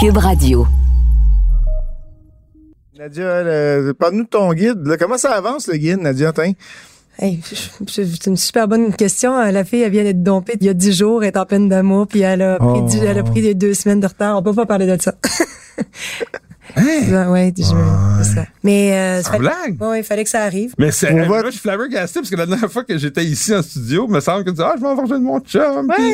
Cube Radio. Nadia, euh, parle-nous de ton guide. là. Comment ça avance, le guide, Nadia? Hey, c'est une super bonne question. La fille, elle vient d'être dompée il y a dix jours, elle est en peine d'amour, puis elle a pris, Oh. du- elle a pris des deux semaines de retard. On peut pas parler de ça. Hein? ouais, je- c'est ça. Mais euh, ça En? Ouais, il fallait que ça arrive. Mais c'est, On euh, va- moi, je suis flabbergasté parce que la dernière fois que j'étais ici en studio, il me semble que tu disais, ah, je vais avoir de mon chum. Puis,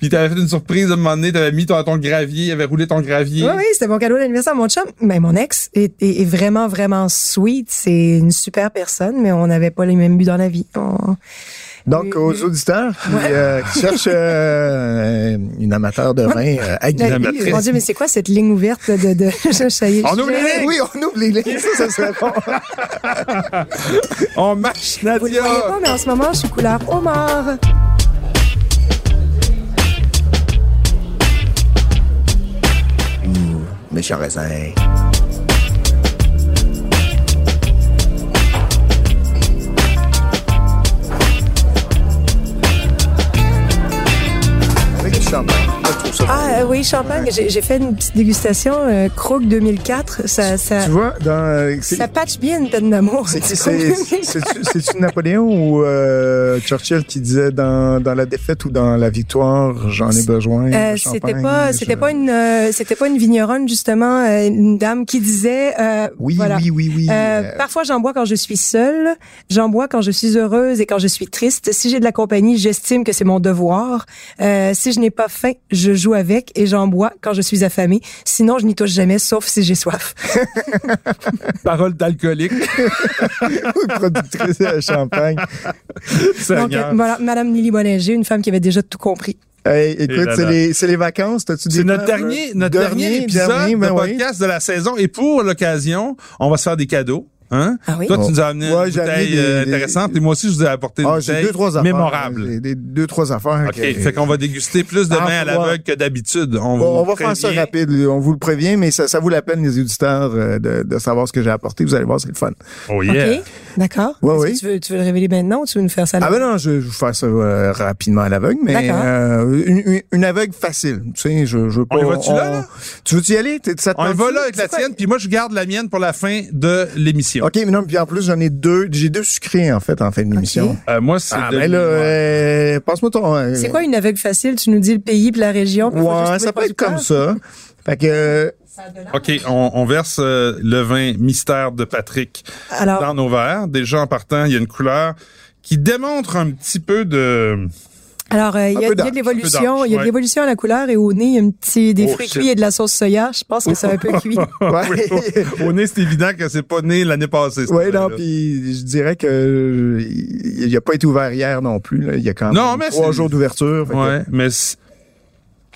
puis t'avais fait une surprise à un moment donné, t'avais mis ton, ton gravier, avait roulé ton gravier. Oui, oui, c'était mon cadeau d'anniversaire. Mon chum, ben, mon ex est, est- est vraiment, vraiment sweet. C'est une super personne, mais on n'avait pas les mêmes buts dans la vie. On- Donc, Oui, aux auditeurs qui, euh, qui cherchent euh, une amateur de vin euh, aguerrie. amatrice. Mon Dieu, mais c'est quoi cette ligne ouverte de... de... ça y est, On je- ouvre les lignes. Oui, on ouvre les lignes. Ça, ça serait bon. On marche, Vous le Nadia! voyez pas, mais en ce moment, je suis couleur homard. Raisin. Avec Ah oui, champagne. J'ai j'ai fait une petite dégustation euh, Krug 2004. Ça, ça, Tu vois, dans... euh, c'est- ça patche bien une peine d'amour. C'est c'est- c'est- c'est-tu Napoléon ou euh, Churchill qui disait dans, dans la défaite ou dans la victoire, j'en ai besoin. Euh, c'était pas c'était pas une euh, c'était pas une vigneronne justement euh, une dame qui disait Oui, voilà. oui, oui, oui. Parfois, j'en bois quand je suis seule, j'en bois quand je suis heureuse et quand je suis triste. Si j'ai de la compagnie, j'estime que c'est mon devoir. Si je n'ai pas faim, je joue avec et j'en bois quand je suis affamée. Sinon, je n'y touche jamais, sauf si j'ai soif. Parole d'alcoolique. productrice de champagne. Donc, euh, voilà, Madame Lily Bollinger, une femme qui avait déjà tout compris. Hey, écoute, c'est les, c'est les vacances. T'as-tu C'est notre dernier, notre dernier, épisode dernier, ben de oui. podcast de la saison. Et pour l'occasion, on va se faire des cadeaux. Hein? Ah oui? Toi, tu nous as amené Ouais, une bouteille des- euh, des- intéressante. Et moi aussi, je vous ai apporté une Ah, j'ai bouteille deux, trois affaires. mémorable. Des- deux, trois affaires. OK. que- Fait qu'on va déguster plus de Ah, vin à l'aveugle que d'habitude. On, Bon, vous on va faire ça rapide, on vous le prévient, mais ça, ça vaut la peine, les auditeurs, euh, de, de savoir ce que j'ai apporté. Vous allez voir, c'est le fun. Oh yeah. OK? D'accord. Ouais, oui. Tu veux, tu veux le révéler maintenant ou tu veux nous faire ça? Ah ben non, je, vais faire ça euh, rapidement à l'aveugle, mais euh, une, une- une aveugle facile. Tu sais, je, je veux pas. On y va-tu là, là? Tu veux-y aller? T'es- Ça te On y va là avec la tienne, puis moi, je garde la mienne pour la fin de l'émission. OK, mais non, puis en plus, j'en ai deux. J'ai deux sucrés, en fait, en fin de l'émission. Euh, moi, c'est Ah, de ben là, euh, passe-moi ton... euh, C'est quoi une aveugle facile? Tu nous dis le pays puis la région. Ouais, ça peut être comme ça. Fait que... OK, on, on verse euh, le vin mystère de Patrick Alors, dans nos verres. Déjà, en partant, il y a une couleur qui démontre un petit peu de... Alors, euh, il y, a- y de l'évolution, il y a de ouais. l'évolution à la couleur et au nez, il y a un petit, des Oh, fruits cuits et de la sauce soya. Je pense que c'est un peu cuit. ouais. au, au nez, c'est évident que c'est pas né l'année passée. Ouais, non, puis je dirais que euh, il a pas été ouvert hier non plus. là. Il y a quand même Non, mais trois jours d'ouverture. Ouais, mais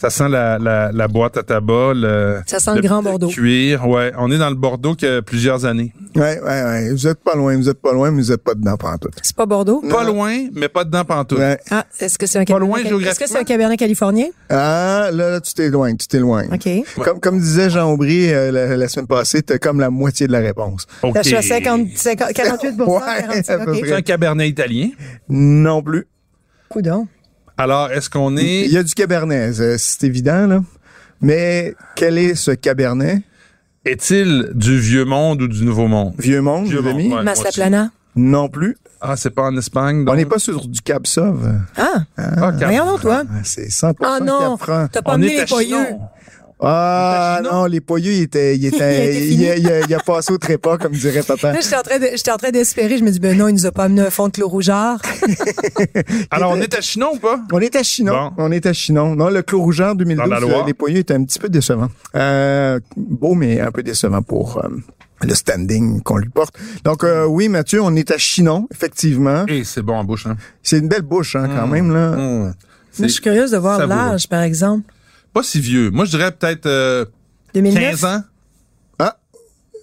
ça sent la, la, la boîte à tabac, le, Ça sent le grand Bordeaux. cuir. Ouais, on est dans le Bordeaux qui a plusieurs années. Ouais, ouais, ouais. Vous êtes pas loin, vous êtes pas loin, mais vous êtes pas dedans pendant tout. C'est pas Bordeaux? Pas loin, mais pas dedans pantoute. Ouais. Ah, est-ce que c'est un Pas loin cabernet? Est-ce que c'est géographiquement? un cabernet californien? Ah, là, là, tu t'es loin, tu t'es loin. OK. Comme, comme disait Jean Aubry euh, la, la semaine passée, t'as comme la moitié de la réponse. OK. Là, je suis à 50, 50 48 Ouais, 46, à peu OK. près. C'est un cabernet italien? Non plus. Coudon. Alors, est-ce qu'on Il est... y a du cabernet, c'est- c'est évident, là. Mais quel est ce cabernet? Est-il du vieux monde ou du nouveau monde? Vieux monde, Vieux vous monde, ouais. Maslaplana. Non plus. Ah, c'est pas en Espagne, On n'est pas sur du Cap Sauv. Ah, Ah, Cap- voyons donc, toi. Ah, C'est 100% Ah non, Cap t'as pas amené les. Chinon. Ah non, les poilleux, il était, il était, était il, a, il a- il a passé au trépas, comme dirait papa. Là, j'étais en train de, j'étais en train d'espérer. Je me dis, ben non, il nous a pas amené un fond de clos rougeard. Alors, on est à Chinon ou pas? On est à Chinon. Bon. On est à Chinon. Non, le Clos Rougeur 2012, Dans la Loire. euh, les poilleux étaient un petit peu décevants. Euh, beau, mais un peu décevant pour euh, le standing qu'on lui porte. Donc, euh, oui, Mathieu, on est à Chinon, effectivement. Eh, c'est bon en bouche, hein? C'est une belle bouche, hein, quand Mm. même, là. Mmh. Moi, je suis curieuse de voir l'âge, par exemple. Pas si vieux. Moi, je dirais peut-être euh, 2009. 15 ans. Ah.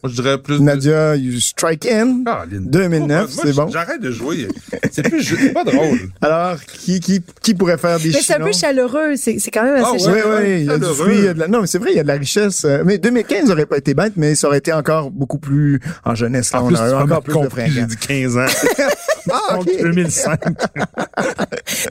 Moi, je dirais plus de... Nadia, you strike in. Ah, Lynn. 2009, Moi, c'est bon. J'arrête de jouer. C'est plus, pas drôle. Alors, qui, qui, qui pourrait faire des Mais c'est un peu chaleureux. C'est, c'est quand même assez Ah, Oui, chaleureux. oui, il y a du chaleureux. fruit, il y a de la... Non, mais c'est vrai, il y a de la richesse. euh, Mais 2015 n'aurait pas été bête, mais ça aurait été encore beaucoup plus en jeunesse. Là, En on plus, encore plus de J'ai dit 15 ans. Ah, Donc, ok. 2005.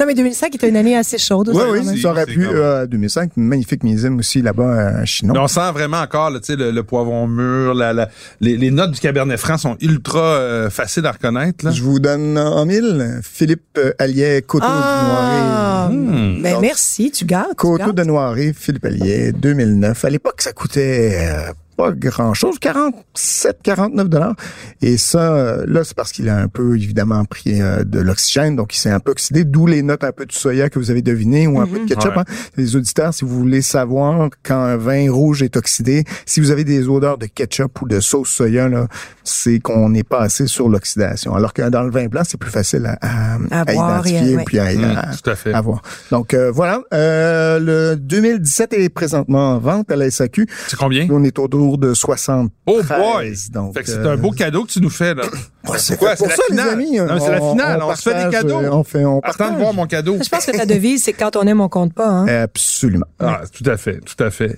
Non, mais 2005 était une année assez chaude. aussi, Oui, oui, ça aurait pu. comme- Euh, 2005, magnifique millésime aussi là-bas à Chinon. Mais on sent vraiment encore là, tu sais, le, le poivron mûr, la, la- les, les notes du Cabernet Franc sont ultra euh, faciles à reconnaître. Là. Je vous donne en mille Philippe euh, Allier, Coteau Ah, de Noiret. Hmm. ben Donc, merci, tu gâtes. tu Coteau de Noiret, Philippe Allier, 2009. À l'époque, ça coûtait euh, pas grand-chose, 47, 49 dollars. Et ça, euh, là, c'est parce qu'il a un peu, évidemment, pris euh, de l'oxygène, donc il s'est un peu oxydé, d'où les notes un peu de soya que vous avez deviné ou un peu de ketchup. Ouais. hein. Les auditeurs, si vous voulez savoir quand un vin rouge est oxydé, si vous avez des odeurs de ketchup ou de sauce soya, là, c'est qu'on n'est pas assez sur l'oxydation. Alors que dans le vin blanc, c'est plus facile à, à, À à voir et à- identifier ouais. puis à, à- tout à fait. à voir. Donc euh, voilà, euh, le 2017 est présentement en vente à la SAQ. C'est combien? On est autour de 73. Oh boy! Donc, Fait que c'est euh, un beau cadeau que tu nous fais, là. ouais, c'est quoi, c'est la ça, les finale? amis. Non, c'est la finale, on se fait des cadeaux. euh, On fait, on Attends de voir mon cadeau. Je pense que ta devise, c'est quand on aime, on compte pas. Hein? Absolument. Ah, tout à fait, tout à fait.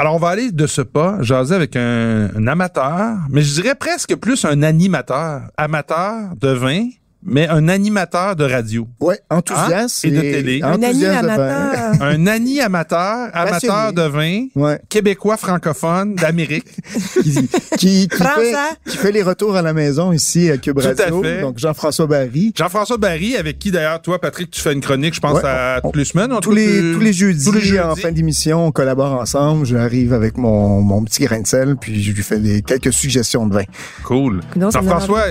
Alors, on va aller de ce pas, jaser avec un, un amateur, mais je dirais presque plus un animateur. Amateur de vin, mais un animateur de radio. Ouais, enthousiaste Hein? Et de télé. Un ami enthousiaste de vin. amateur. Un ani amateur, de vin, Ouais, québécois francophone d'Amérique. qui, qui, qui, fait, qui fait les retours à la maison ici à Cube Tout à Radio. fait. Donc Jean-François Barry. Jean-François Barry, avec qui d'ailleurs, toi, Patrick, tu fais une chronique, je pense, Ouais. à toutes les semaines. Tous les, tu- tous les jeudis, tous les jeudis. en fin d'émission, on collabore ensemble. J'arrive avec mon, mon petit grain de sel, puis je lui fais des, quelques suggestions de vin. Cool. Jean-François,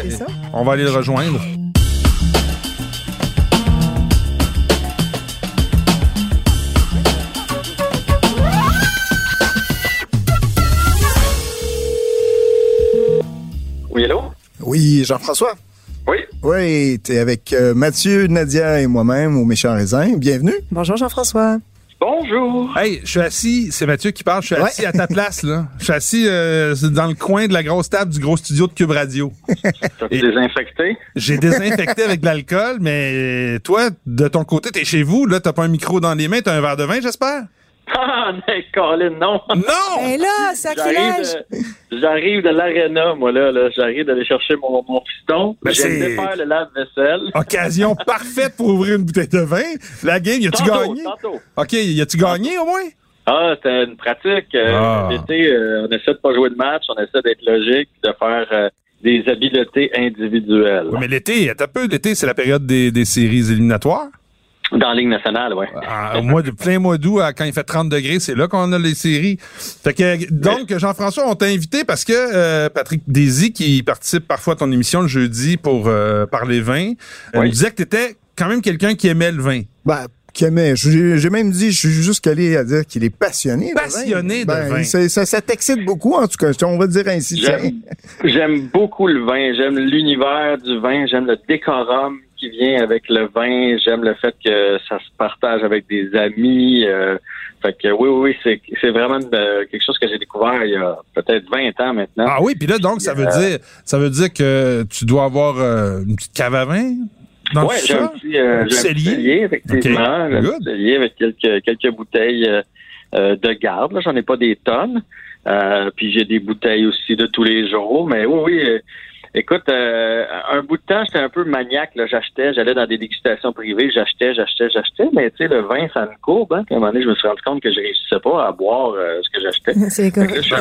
on va aller le rejoindre. Oui, Jean-François. Oui. Oui, t'es avec euh, Mathieu, Nadia et moi-même au Méchant Raisin. Bienvenue. Bonjour Jean-François. Bonjour. Hey, je suis assis, c'est Mathieu qui parle, je suis Ouais. assis à ta place, là. Je suis assis euh, dans le coin de la grosse table du gros studio de Cube Radio. T'as désinfecté? J'ai désinfecté avec de l'alcool, mais toi, de ton côté, t'es chez vous, là, t'as pas un micro dans les mains, t'as un verre de vin, j'espère? Ah, mais Colin, non. Non! Et là, sacrilège! J'arrive de, j'arrive de l'aréna, moi, là. là. J'arrive d'aller chercher mon, mon piston. Ben, c'est- défaire le lave-vaisselle. Occasion parfaite pour ouvrir une bouteille de vin. La game, y a-tu gagné? tantôt. OK, y a-tu gagné au moins? Ah, c'était une pratique. Euh, Ah. L'été, euh, on essaie de pas jouer de match, on essaie d'être logique, de faire euh, des habiletés individuelles. Oui, mais l'été, attends un peu, l'été, c'est la période des, des séries éliminatoires. Dans la Ligue nationale, oui. Ah, au mois de plein mois d'août, à- quand il fait 30 degrés, c'est là qu'on a les séries. Fait que donc Jean-François, on t'a invité parce que euh, Patrick Daisy, qui participe parfois à ton émission le jeudi pour euh, parler vin, euh, Oui. disait que t'étais quand même quelqu'un qui aimait le vin. Ben, qui aimait. J'ai même dit, je suis juste allé à dire qu'il est passionné. de vin. Passionné de Ben, vin. c'est- Ça, ça t'excite beaucoup, en tout cas. On va dire ainsi. j'aime beaucoup le vin. J'aime l'univers du vin. J'aime le décorum qui vient avec le vin. J'aime le fait que ça se partage avec des amis. euh, fait que oui, oui, oui, c'est, c'est vraiment euh, quelque chose que j'ai découvert il y a peut-être 20 ans maintenant. Ah oui, puis là donc ça veut dire ça veut dire que tu dois avoir euh, une petite cave à vin tout j'ai un petit, Un petit cellier. cellier, effectivement. Un petit cellier avec quelques, quelques bouteilles de garde. Là, j'en ai pas des tonnes. Euh, puis j'ai des bouteilles aussi de tous les jours. Mais oui, oui. Écoute, euh, un bout de temps, j'étais un peu maniaque. Là, j'achetais, j'allais dans des dégustations privées, j'achetais, j'achetais, j'achetais. Mais tu sais, le vin, ça me courbe. Hein. À un moment donné, je me suis rendu compte que je réussissais pas à boire euh, ce que j'achetais. C'est je t'avais suis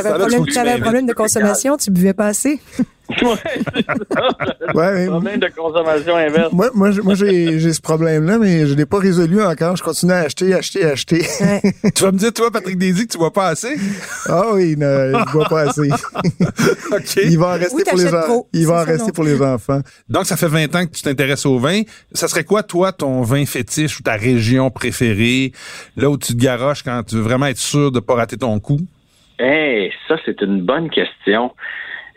un problème, de consommation, tu buvais pas assez. ouais, c'est ça. Ouais, mais- Problème de consommation inverse. Moi, moi, j'ai- moi j'ai j'ai ce problème-là, mais je l'ai pas résolu encore. Je continue à acheter, acheter, acheter. Ouais. Tu vas me dire toi Patrick Daisy que tu vois pas assez? Ah oui, non, je bois pas assez. OK. Il va en rester Ou pour les trop. Il va en rester pour les enfants. Donc, ça fait 20 ans que tu t'intéresses au vin. Ça serait quoi, toi, ton vin fétiche ou ta région préférée, là où tu te garoches quand tu veux vraiment être sûr de pas rater ton coup? Hey, ça, c'est une bonne question.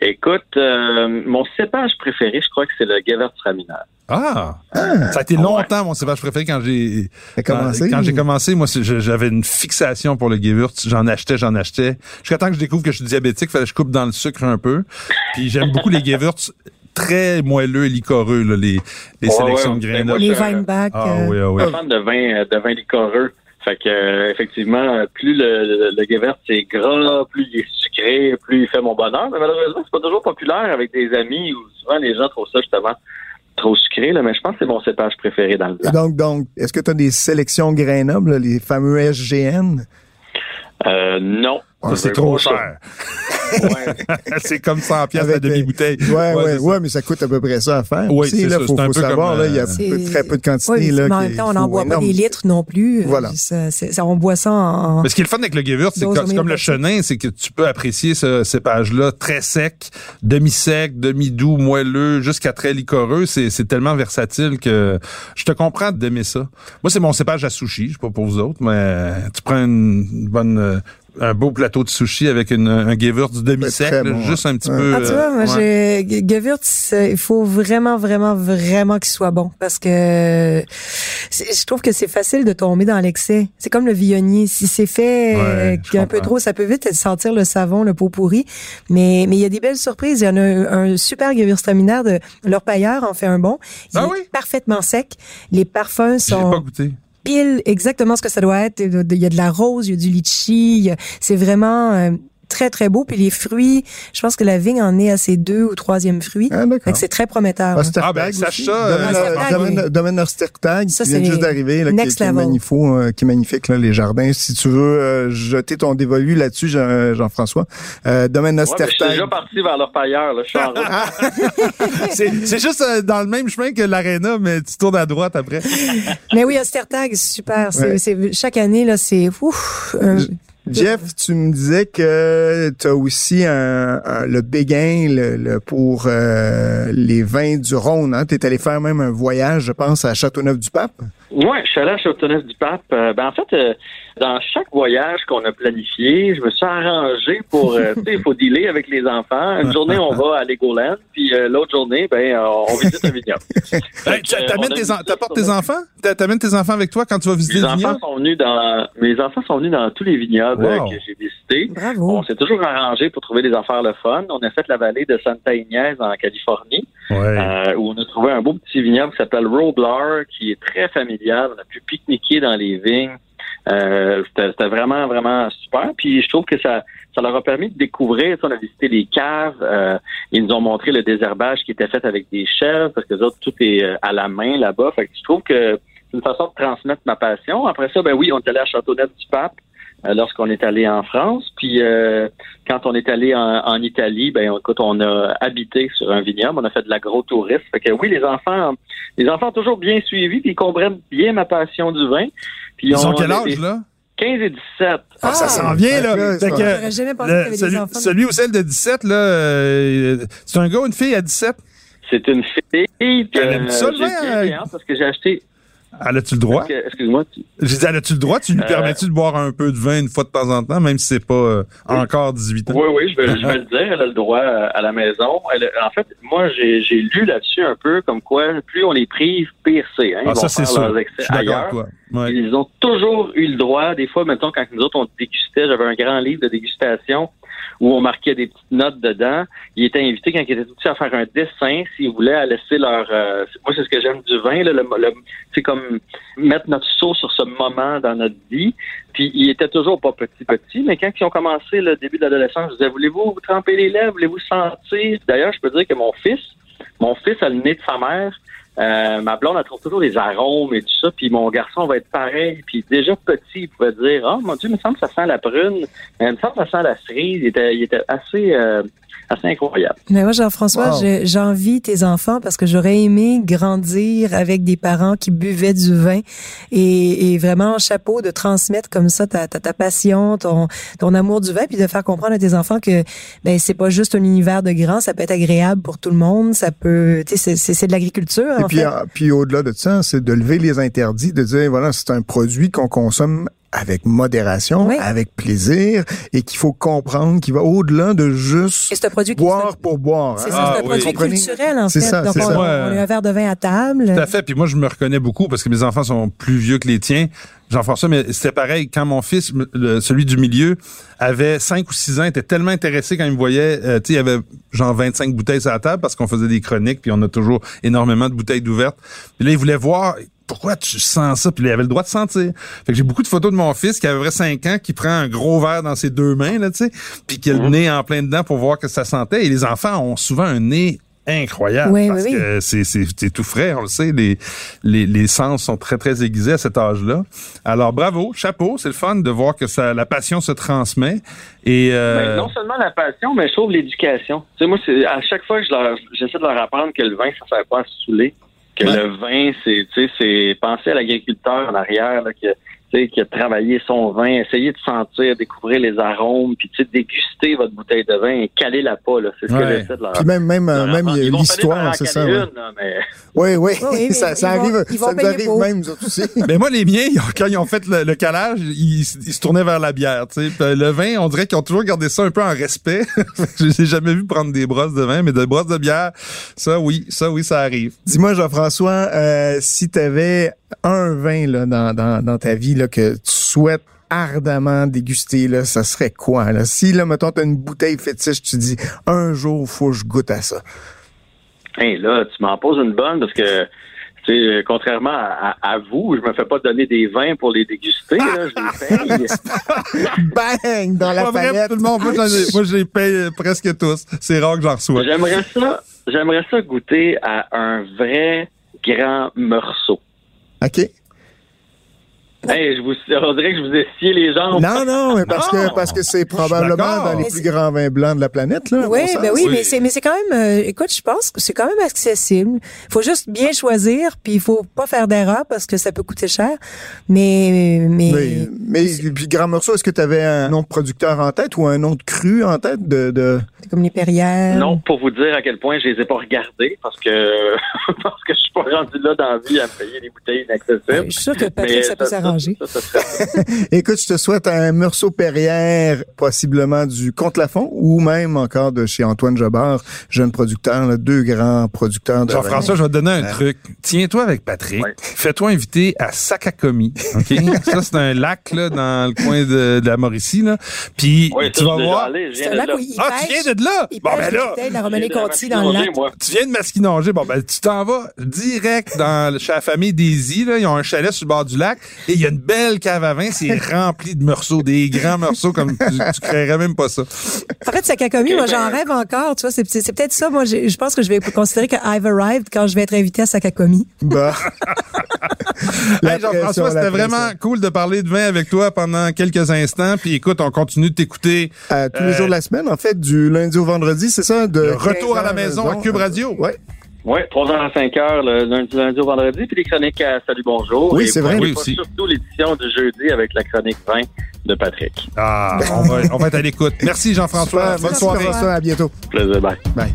Écoute, euh, mon cépage préféré, je crois que c'est le Gewürztraminer. Ah! Ça a été longtemps mon cépage préféré quand j'ai T'as commencé? Quand, quand j'ai commencé, moi, j'avais une fixation pour le Gewürz. J'en achetais, j'en achetais. Jusqu'à temps que je découvre que je suis diabétique, fallait que je coupe dans le sucre un peu. Puis j'aime beaucoup les Gewürz très moelleux et liquoreux, là, les, les Ouais, sélections ouais, de graines. Les Weinbach. Ah euh, oui, ah oui. Fan de vin, euh, de vin liquoreux. Fait que, euh, effectivement, plus le, le, le Gewürz est gras, plus il est sucré, plus il fait mon bonheur. Mais malheureusement, c'est pas toujours populaire avec des amis où souvent les gens trouvent ça justement trop sucré, là, mais je pense que c'est mon cépage préféré dans le blanc. Donc, donc est-ce que tu as des sélections grain noble, les fameux SGN? Euh, non. Ça, c'est trop cher. c'est comme 100 pièces la demi-bouteille. Ouais, ouais, ouais, mais ça coûte à peu près ça à faire. Oui, c'est ça. Faut, un faut peu savoir, comme, là, il y a peu- très peu de quantité. Là, mais en même temps, on n'en boit pas des litres non plus. Voilà. Ça, c'est- ça, on boit ça en... Mais ce qui est le fun avec le Gewürz, c'est Dose que- c'est comme le chenin, c'est que tu peux apprécier ce cépage-là très sec, demi-sec, demi-doux, moelleux, jusqu'à très liquoreux. C'est c'est tellement versatile que je te comprends d'aimer ça. Moi, c'est mon cépage à sushi. Je sais pas pour vous autres, mais tu prends une bonne... un beau plateau de sushi avec une, un Gewürz demi-sec, bon, juste un petit ouais. peu... Ah, tu vois, moi, euh, ouais. j'ai Gewürz, euh, il faut vraiment, vraiment, vraiment qu'il soit bon parce que je trouve que c'est facile de tomber dans l'excès. C'est comme le viognier. Si c'est fait Ouais, euh, un peu trop, ça peut vite sentir le savon, le pot pourri. Mais mais il y a des belles surprises. Il y en a un, un super Gewürztraminer de l'Orpailleur en fait un bon. Il Ah est oui? parfaitement sec. Les parfums J'ai sont pas goûté. Pile exactement ce que ça doit être. Il y a de la rose, il y a du litchi. C'est vraiment euh, très, très beau. Puis les fruits, je pense que la vigne en est à ses deux ou troisième fruits. Ah, d'accord. c'est très prometteur. Ah, Ah, ben, aussi. sache ça, Domaine- euh, Stertag, domaine- oui. Domaine Stertag, Ça, qui vient c'est juste d'arriver, qui, next qui est magnifique, euh, qui est magnifique, là, les jardins. Si tu veux euh, jeter ton dévolu là-dessus, Jean- Jean-François, euh, Domaine Ouais, mais je suis déjà parti vers leur pailleur. Là. Je suis en route. C'est juste euh, dans le même chemin que l'aréna, mais tu tournes à droite après. Mais oui, Ostertag, c'est super. C'est, Ouais. c'est- chaque année, là, c'est ouf. Jeff, tu me disais que tu as aussi un, le béguin pour euh, les vins du Rhône. Hein? Tu es allé faire même un voyage, je pense, à Châteauneuf-du-Pape. Oui, je suis allé à Châteauneuf-du-Pape. Euh, ben, en fait, euh, dans chaque voyage qu'on a planifié, je me suis arrangé pour, euh, tu sais, il faut dealer avec les enfants. Une journée, on va à Legoland, puis euh, l'autre journée, ben, euh, on visite un vignoble. Hey, euh, tes en- T'apportes tes enfants? T'a- T'amènes tes enfants avec toi quand tu vas visiter Mes le enfants vignoble? sont venus dans, mes enfants sont venus dans tous les vignobles Wow. que j'ai visités. bravo. On s'est toujours arrangé pour trouver des affaires le fun. On a fait la vallée de Santa Ynez en Californie, Ouais. euh, où on a trouvé un beau petit vignoble qui s'appelle Roblar, qui est très familial. On a pu pique-niquer dans les vignes. Euh, c'était vraiment, vraiment super. Puis je trouve que ça, ça leur a permis de découvrir. On a visité les caves. euh, ils nous ont montré le désherbage qui était fait avec des chèvres, parce que les autres, tout est euh, à la main là-bas. Fait que je trouve que c'est une façon de transmettre ma passion. Après ça, ben oui, on est allé à Châteauneuf-du-Pape euh, lorsqu'on est allé en France. Puis euh, quand on est allé en, en Italie, ben écoute, on a habité sur un vignoble, on a fait de l'agro-tourisme. Fait que oui, les enfants, les enfants ont toujours bien suivi, puis ils comprennent bien ma passion du vin. Puis Ils ont quel âge, là? 15 et 17. Ah, ça s'en vient, là. ouais, Fait que, jamais pensé le- y avait celui, des enfants. celui ou celle de 17, là, euh, c'est un gars ou une fille à 17? C'est une fille. aime ça, le vin, euh, hâte parce que j'ai acheté. Elle a-tu le droit? Excuse-moi. J'ai dit, elle a-tu le droit? Tu lui Euh, permets-tu de boire un peu de vin une fois de temps en temps, même si c'est pas euh, encore 18 ans? Oui, oui, je vais, je vais le dire. Elle a le droit à, à la maison. Elle, en fait, moi, j'ai lu là-dessus un peu comme quoi plus on les prive, pire c'est. Hein? Ah, ça, c'est sûr. Je suis d'accord ailleurs. avec toi. Ouais. Ils ont toujours eu le droit. Des fois, mettons, quand nous autres, on dégustait, j'avais un grand livre de dégustation où on marquait des petites notes dedans. Ils étaient invités quand ils étaient tout à faire un dessin s'ils voulaient à laisser leur... euh, moi, c'est ce que j'aime du vin. Là, le, le- c'est comme mettre notre saut sur ce moment dans notre vie. Puis, ils étaient toujours pas petits, petits. Mais quand ils ont commencé le début de l'adolescence, je disais, voulez-vous vous tremper les lèvres? Voulez-vous sentir? D'ailleurs, je peux dire que mon fils, mon fils a le nez de sa mère. Euh, ma blonde, elle trouve toujours des arômes et tout ça. Puis mon garçon va être pareil. Puis déjà petit, il pouvait dire Oh mon Dieu, il me semble que ça sent la prune. Mais il me semble que ça sent la cerise. Il était, il était assez, euh, assez incroyable. Mais moi, Jean-François, Wow. je- j'envie tes enfants parce que j'aurais aimé grandir avec des parents qui buvaient du vin et, et vraiment chapeau de transmettre comme ça ta, ta, ta passion, ton, ton amour du vin, puis de faire comprendre à tes enfants que ben c'est pas juste un univers de grand, ça peut être agréable pour tout le monde, ça peut, tu sais, c'est- c'est c'est de l'agriculture puis, euh, puis au-delà de ça, c'est de lever les interdits, de dire, voilà, c'est un produit qu'on consomme avec modération, Oui. avec plaisir, et qu'il faut comprendre qu'il va au-delà de juste Et c'est produit boire pour boire. c'est hein. ça, Ah, c'est un oui. produit culturel en C'est fait. ça, Donc c'est on, ça. on a un verre de vin à table. Tout à fait. Puis moi, je me reconnais beaucoup parce que mes enfants sont plus vieux que les tiens. Jean-François, mais c'était pareil. Quand mon fils, celui du milieu, avait 5 ou 6 ans, était tellement intéressé quand il me voyait, euh, tu sais, il y avait genre 25 bouteilles sur la table parce qu'on faisait des chroniques, puis on a toujours énormément de bouteilles d'ouvertes. Puis là, il voulait voir pourquoi tu sens ça? Puis il avait le droit de sentir. Fait que j'ai beaucoup de photos de mon fils qui avait vrai 5 ans, qui prend un gros verre dans ses deux mains, là, tu sais, puis qui a le nez en plein dedans pour voir que ça sentait. Et les enfants ont souvent un nez incroyable. Oui, parce oui, oui. que c'est, c'est, c'est tout frais, on le sait. Les, les, les sens sont très, très aiguisés à cet âge-là. Alors, bravo, chapeau. C'est le fun de voir que ça, la passion se transmet. Et, euh, Ben, non seulement la passion, mais je trouve l'éducation. Tu sais, moi, c'est à chaque fois que je leur, j'essaie de leur apprendre que le vin, ça sert pas à se saouler. Que Ouais. le vin, c'est, tu sais, c'est penser à l'agriculteur en arrière, là, qui, a- qui a travaillé son vin, essayer de sentir, découvrir les arômes, puis tu sais, déguster votre bouteille de vin et caler la pas, là. C'est ce Ouais. que j'essaie de leur Puis même, même, même l'histoire, c'est ça. une, là, mais... Oui, oui, Oui, mais ça, ça vont- arrive, ça nous arrive pour. même, nous autres aussi. Ben moi, les miens, quand ils ont fait le, le calage, ils, ils se tournaient vers la bière. Tu sais. Puis Le vin, on dirait qu'ils ont toujours gardé ça un peu en respect. Je les ai jamais vu prendre des brosses de vin, mais de brosses de bière, ça oui, ça oui, ça arrive. Dis-moi, Jean-François, euh, si tu avais un vin là, dans, dans, dans ta vie là, que tu souhaites ardemment déguster, là, ça serait quoi? Là? Si, là, mettons, tu une bouteille fétiche, tu dis, un jour, faut que je goûte à ça. Hey, là, tu m'en poses une bonne parce que, tu sais, contrairement à, à- à vous, je me fais pas donner des vins pour les déguster. Là, je les paye. Bang! Dans la palette. tout le monde. Moi, moi, je les paye presque tous. C'est rare que j'en reçois. J'aimerais ça, j'aimerais ça goûter à un vrai grand morceau. OK? Hey, je vous, on dirait que je vous ai scié les jambes. Non, non, mais parce Non. que parce que c'est probablement dans les plus grands vins blancs de la planète. Là, Oui, ben oui, Oui. mais c'est mais c'est quand même euh, écoute, je pense que c'est quand même accessible. Faut juste bien choisir puis il faut pas faire d'erreur parce que ça peut coûter cher. Mais mais Mais, mais puis Grand Morceau, est-ce que tu avais un nom de producteur en tête ou un nom de cru en tête de, de... comme les Perrières? Non, pour vous dire à quel point je les ai pas regardés parce que parce que je suis pas rendu là dans la vie à me payer des bouteilles inaccessibles. Je suis sûr que Patrick, Mais ça peut s'arranger. Écoute, je te souhaite un Meursault Perrière, possiblement du Comte-Lafont ou même encore de chez Antoine Jobard, jeune producteur, là, deux grands producteurs de Jean-François, je vais te donner un truc. Tiens-toi avec Patrick. Ouais. Fais-toi inviter à Sakakomi. OK? ça, c'est un lac, là, dans le coin de, de la Mauricie, là. Puis, tu vas voir. allé, je C'est viens un de là. où il Ah, tu viens de là? Il Bon, ben là. la Conti dans le. Tu viens de Masquinanger. Bon, ben, tu t'en vas direct dans, chez la famille Daisy, là. Ils ont un chalet sur le bord du lac. Et il y a une belle cave à vin. C'est rempli de morceaux, des grands morceaux comme tu, tu créerais même pas ça. En fait, Sakakomi, moi, j'en rêve encore. Tu vois, c'est peut-être ça. Moi, je pense que je vais considérer que I've arrived quand je vais être invité à Sakakomi. Bah. Hey, Jean-François, c'était vraiment cool de parler de vin avec toi pendant quelques instants. Puis écoute, on continue de t'écouter. Euh, tous les Euh, jours de la semaine, en fait, du lundi au vendredi, c'est ça? De Le retour à la 15 maison à heures, Cube Radio. Ouais. Oui, 3h à 5 h le lundi, lundi au vendredi, puis les chroniques à Salut Bonjour. Oui, c'est vrai. Oui, aussi. Surtout l'édition du jeudi avec la chronique 20 de Patrick. Ah, on va, on va être à l'écoute. Merci Jean-François. Bonne soirée. Jean-François. À bientôt. Plaisir, bye. Bye.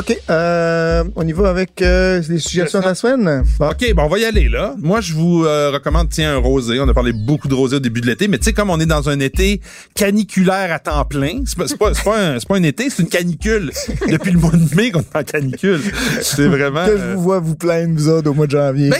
OK. Euh, on y va avec euh, les suggestions de la semaine? Bon. OK, bon, on va y aller, là. Moi, je vous euh, recommande, tiens, un rosé. On a parlé beaucoup de rosé au début de l'été, mais tu sais, comme on est dans un été caniculaire à temps plein, c'est pas, c'est pas, c'est pas, un, c'est pas un été, c'est une canicule. Depuis le mois de mai qu'on est en canicule. C'est vraiment... Que je euh, vous vois vous plaindre, vous autres, au mois de janvier. Ben,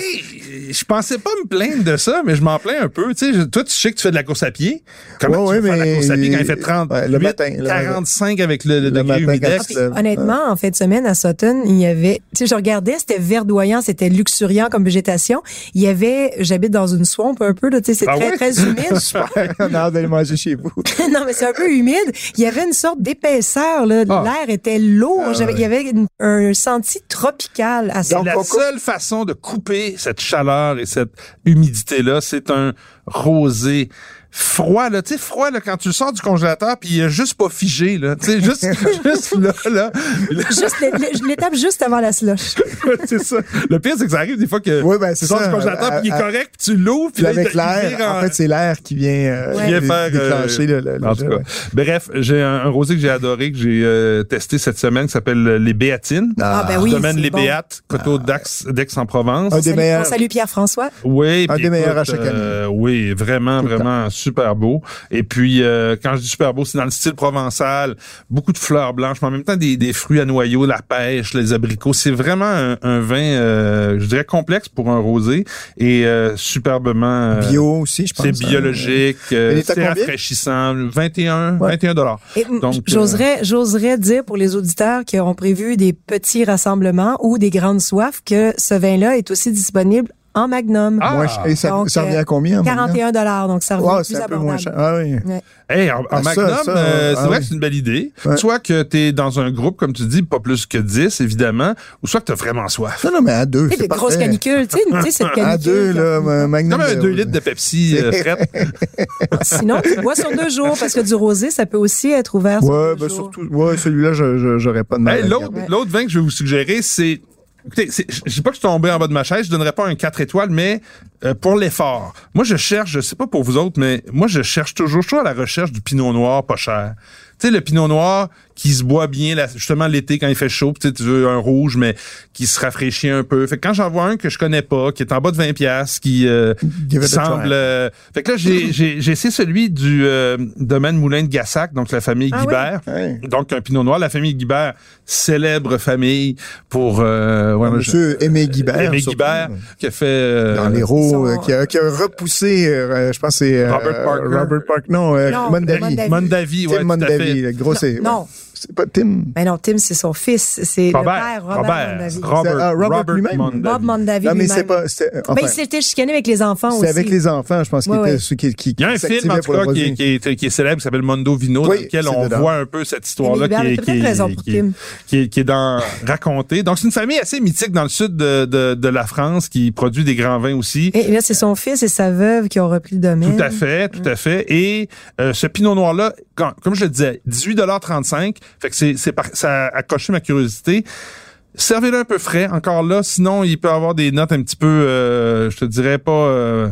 je pensais pas me plaindre de ça, mais je m'en plains un peu. Tu sais, toi, tu sais que tu fais de la course à pied. Comment Ouais, tu ouais, fais de la mais- course à pied quand il fait 30, Ouais, le matin, le- 45 avec le, le, le degré matin, humidex? Honnêtement, en fin de semaine à Sutton, il y avait, tu sais, je regardais, c'était verdoyant, c'était luxuriant comme végétation. Il y avait, j'habite dans une swamp un peu, là, tu sais, c'est Ah très, ouais? très humide. on a hâte d'aller manger chez vous. non, mais c'est un peu humide. Il y avait une sorte d'épaisseur, là. Ah. L'air était lourd. Ah Il y avait une- un senti tropical à ça. Donc, la on seule façon de couper cette chaleur et cette humidité-là, c'est un rosé froid, là, tu sais, froid, là, quand tu le sors du congélateur, puis il est juste pas figé, là, tu sais, juste, juste là, là. Là, Juste l'étape juste avant la slush. c'est ça. Le pire, c'est que ça arrive des fois que Oui, ben, tu c'est sors ça. du congélateur, puis il est à- correct, puis tu l'ouvres, puis avec l'air, vire en fait, c'est l'air qui vient, euh, Ouais. qui vient faire euh, déclencher le, le- le en tout jet, cas. ouais. Bref, j'ai un, un rosé que j'ai adoré, que j'ai euh, testé cette semaine, qui s'appelle les Béatines. Ah, ben oui. Domaine c'est Les bon. Béates, Coteau d'Aix, d'Aix-en-Provence. Un des Salut- meilleurs. on salue Pierre-François. Oui, Un des meilleurs à chaque année. euh, oui, vraiment, vraiment super beau. Et puis, euh, quand je dis super beau, c'est dans le style provençal, beaucoup de fleurs blanches, mais en même temps des, des fruits à noyaux, la pêche, les abricots. C'est vraiment un, un vin, euh, je dirais, complexe pour un rosé et euh, superbement... euh, Bio aussi, je pense. c'est hein. biologique, euh, Il est à c'est rafraîchissant, 21, Ouais. 21 dollars. Donc, euh, j'oserais, j'oserais dire pour les auditeurs qui ont prévu des petits rassemblements ou des grandes soifs que ce vin-là est aussi disponible en magnum. Ah! Moins cher. et ça, Donc, ça revient euh, à combien? maintenant? 41 dollars, donc ça revient Wow, plus un peu abordable. moins cher. Ah oui. Hey, en, en Ah, Magnum, euh, c'est ah vrai oui. que c'est une belle idée. Ouais. Soit que tu es dans un groupe, comme tu dis, pas plus que 10, évidemment, ou soit que tu as vraiment soif. Non, non, mais à deux, c'est des grosses parfait. canicules, tu sais, cette canicule. À deux, là, Magnum. Comme un euh, 2 litres de Pepsi euh, frette. Sinon, tu bois sur deux jours parce que du rosé, ça peut aussi être ouvert sur Ouais, deux ben jours. surtout, ouais, celui-là, j'aurais pas de mal. Hey, l'autre vin que je vais vous suggérer, c'est. Écoutez, je dis pas que je suis tombé en bas de ma chaise, je donnerais pas un 4 étoiles, mais euh, pour l'effort. Moi, je cherche, je sais pas pour vous autres, mais moi, je cherche toujours, je à la recherche du pinot noir pas cher. Tu sais, le pinot noir qui se boit bien, là, justement, l'été, quand il fait chaud, tu veux un rouge, mais qui se rafraîchit un peu. Fait que quand j'en vois un que je connais pas, qui est en bas de 20 pièces, qui euh, semble... try. euh, fait que là, j'ai, j'ai, j'ai essayé celui du euh, domaine Moulin de Gassac, donc la famille Ah oui? Guibert. Ouais. Donc, un pinot noir. La famille Guibert, célèbre famille pour... Euh, ouais, moi, je- Monsieur Aimé Guibert. Aimé. Guibert, qui a fait... euh, Dans les Ils roues, sont- euh, qui, a, qui a repoussé, euh, je pense c'est euh, Robert Parker. Robert Parker. Non, euh, Non, Mondavi. Mondavi. Ouais, Mondavi, fait. le gros, c'est. Non. C'est pas Tim. Mais non, Tim, c'est son fils. C'est le Robert, père, Robert, Robert, Mondavi. Robert, C'est, ah, Robert Robert lui-même. Mondavi. Bob Mondavi Non, mais lui-même. c'est pas. c'est- Ben, enfin, il s'était chicané avec les enfants aussi. c'est avec les enfants, je pense, qui Ouais, était qui, qui, Il y a un film, en tout le cas, qui qui, est, qui est célèbre, qui s'appelle Mondo Vino, dans Oui, lequel c'est on dedans. voit un peu cette histoire-là qui qui, qui, est, dans raconté. Donc, c'est une famille assez mythique dans le sud de, de, de la France qui produit des grands vins aussi. Et là, c'est son fils et sa veuve qui ont repris le domaine. Tout à fait, tout à fait. Et euh, ce pinot noir-là, comme je le disais, 18,35 Fait que c'est, c'est ça a coché ma curiosité. Servez-le un peu frais, encore là. Sinon, il peut avoir des notes un petit peu, euh, je te dirais pas, euh,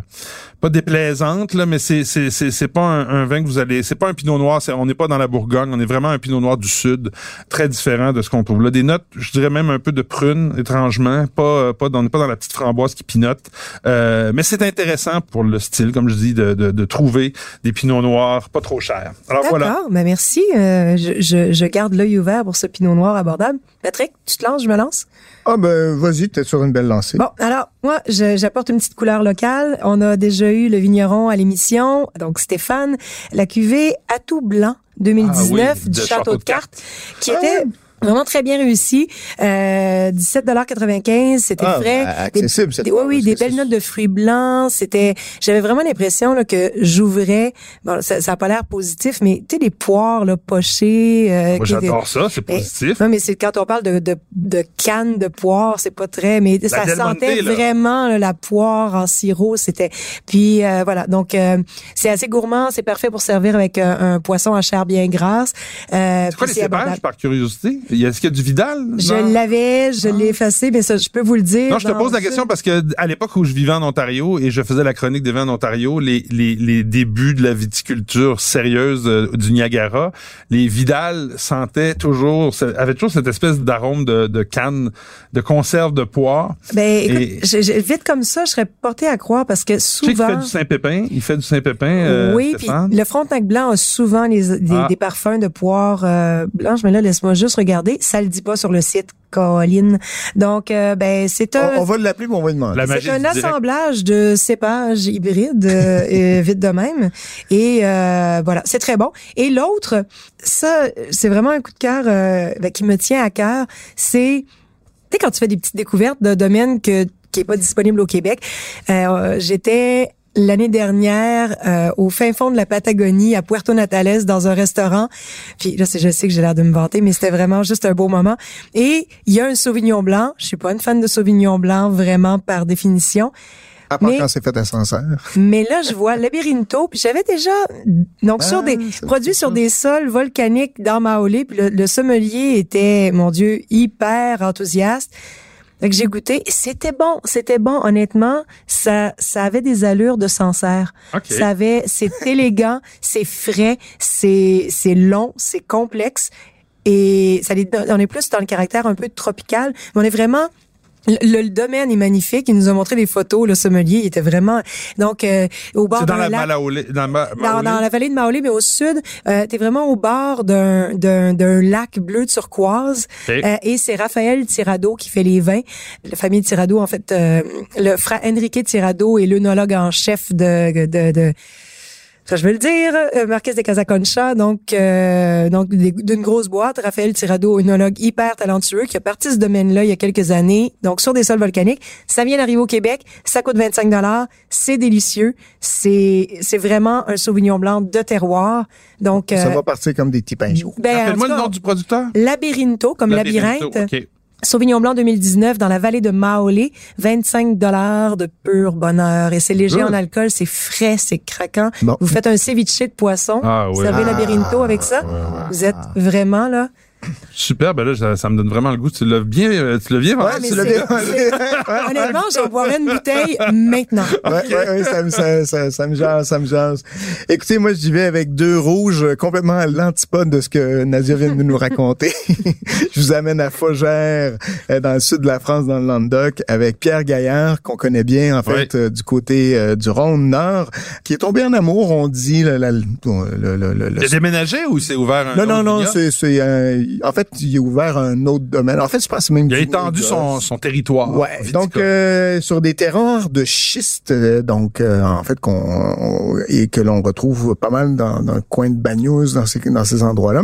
pas déplaisantes là, mais c'est c'est c'est pas un, vin que vous allez, c'est pas un Pinot noir. C'est, on n'est pas dans la Bourgogne, on est vraiment un Pinot noir du sud, très différent de ce qu'on trouve là. Des notes, je dirais même un peu de prune, étrangement, pas euh, pas on n'est pas dans la petite framboise qui pinote. Euh, mais c'est intéressant pour le style, comme je dis, de de, trouver des Pinots noirs pas trop chers. Alors D'accord, voilà. ben merci. Je, je, je garde l'œil ouvert pour ce pinot noir abordable. Patrick, tu te lances, je me lance? Ah, ben, vas-y, t'es sur une belle lancée. Bon, alors, moi, j'apporte une petite couleur locale. On a déjà eu le vigneron à l'émission, donc Stéphane, la cuvée Atout Blanc 2019 Ah oui, du Château de Cartes, qui Ah était vraiment très bien réussi. Euh, 17,95 c'était Ah, frais. ben, accessible, cette Des, oui, oui, des belles notes de fruits blancs. C'était, j'avais vraiment l'impression là, que j'ouvrais. Bon, ça, ça a pas l'air positif, mais tu sais, des poires là, pochées. euh, Moi, qui étaient- j'adore ça, c'est mais- positif. non, mais c'est quand on parle de, de, de cannes de poire, c'est pas très, mais ça sentait là. vraiment là, la poire en sirop. C'était, puis euh, voilà, donc euh, c'est assez gourmand, c'est parfait pour servir avec un, un poisson à chair bien grasse. Euh, C'est quoi les cépages, par curiosité? Est-ce qu'il y a du Vidal? Je l'avais, je l'ai effacé, mais ça, je peux vous le dire. Non, je te pose la question parce que à l'époque où je vivais en Ontario et je faisais la chronique des vins en Ontario, les, les, les débuts de la viticulture sérieuse euh, du Niagara, les Vidal sentaient toujours, avaient toujours cette espèce d'arôme de, de canne, de conserve de poire. Ben, écoute, Et- je- je- vite comme ça, je serais portée à croire parce que Tu sais qu'il souvent. fait du Saint-Pépin, il fait du Saint-Pépin, euh, oui, puis le Frontenac blanc a souvent les, des, Ah. des parfums de poire euh, blanche, mais là, laisse-moi juste regarder. Ça le dit pas sur le site, Caroline. Donc, euh, ben, c'est un... On, on va l'appeler, mais on va demander. C'est un direct. assemblage de cépages hybrides, euh, euh, vite de même. Et euh, voilà, c'est très bon. Et l'autre, ça, c'est vraiment un coup de cœur euh, ben, qui me tient à cœur. C'est, tu sais, quand tu fais des petites découvertes de domaines que, qui est pas disponible au Québec. Euh, J'étais l'année dernière euh, au fin fond de la Patagonie, à Puerto Natales, dans un restaurant. Puis là, c'est- je sais que j'ai l'air de me vanter, mais c'était vraiment juste un beau moment. Et il y a un Sauvignon blanc. Je suis pas une fan de Sauvignon blanc, vraiment, par définition. À part mais- quand c'est fait à Sancerre. Mais là, je vois Labyrinto, puis j'avais déjà donc sur Ah, des produits sur des sols volcaniques dans Maolé, puis le, le sommelier était mon dieu hyper enthousiaste. Donc j'ai goûté, c'était bon, c'était bon honnêtement, ça ça avait des allures de Sancerre. OK. Ça avait c'est élégant, c'est frais, c'est c'est long, c'est complexe et ça on est plus dans le caractère un peu tropical, mais on est vraiment Le, le domaine est magnifique. Il nous a montré des photos. Le sommelier il était vraiment donc euh, au bord C'est dans la lac. Malaolé, dans, Ma- Dans, Maolé? dans la vallée de Maolé, mais au sud, euh, t'es vraiment au bord d'un d'un d'un lac bleu turquoise. Euh, et c'est Raphaël Tirado qui fait les vins. La famille Tirado, en fait, euh, le frère Enrique Tirado est l'œnologue en chef de, de, de ça, je veux le dire, euh, Marquez de Casaconcha, donc euh, donc d'une grosse boîte. Raphaël Tirado, œnologue hyper talentueux, qui a parti ce domaine-là il y a quelques années, donc sur des sols volcaniques. Ça vient d'arriver au Québec, ça coûte 25 dollars, c'est délicieux, c'est c'est vraiment un Sauvignon blanc de terroir. Donc Ça euh, va partir comme des petits pains chauds. ben, tout le nom du producteur? Labyrintho, comme labyrinthe. OK. Sauvignon blanc 2019 dans la vallée de Maolé, 25 dollars de pur bonheur. Et c'est léger en alcool, c'est frais, c'est craquant. Bon. Vous faites un ceviche de poisson, Ah, vous servez labyrintho avec ça? Vous êtes vraiment là. Super, ben là, ça, ça me donne vraiment le goût. Tu l'as bien, euh, tu l'as bien. Ouais, mais tu l'as bien- Honnêtement, j'en boirais une bouteille maintenant. Ouais, ouais, ouais, ça, me- ça, ça, ça me jase, ça me jase. Écoutez, moi, j'y vais avec deux rouges, complètement à l'antipode de ce que Nadia vient de nous raconter. Je vous amène à Faugère, euh, dans le sud de la France, dans le Languedoc, avec Pierre Gaillard, qu'on connaît bien, en fait, euh, du côté euh, du Rhône-Nord, qui est tombé en amour, on dit, le, le, le, le, le- le- Il a déménagé ou c'est ouvert un non, non, non, c'est, c'est, euh, en fait, il a ouvert un autre domaine. En fait, je pense même Il a du- étendu son, son territoire. Ouais, donc euh, sur des terroirs de schiste, euh, donc euh, en fait qu'on on- et que l'on retrouve pas mal dans, dans le coin de Bagnouz, dans ces dans ces endroits-là.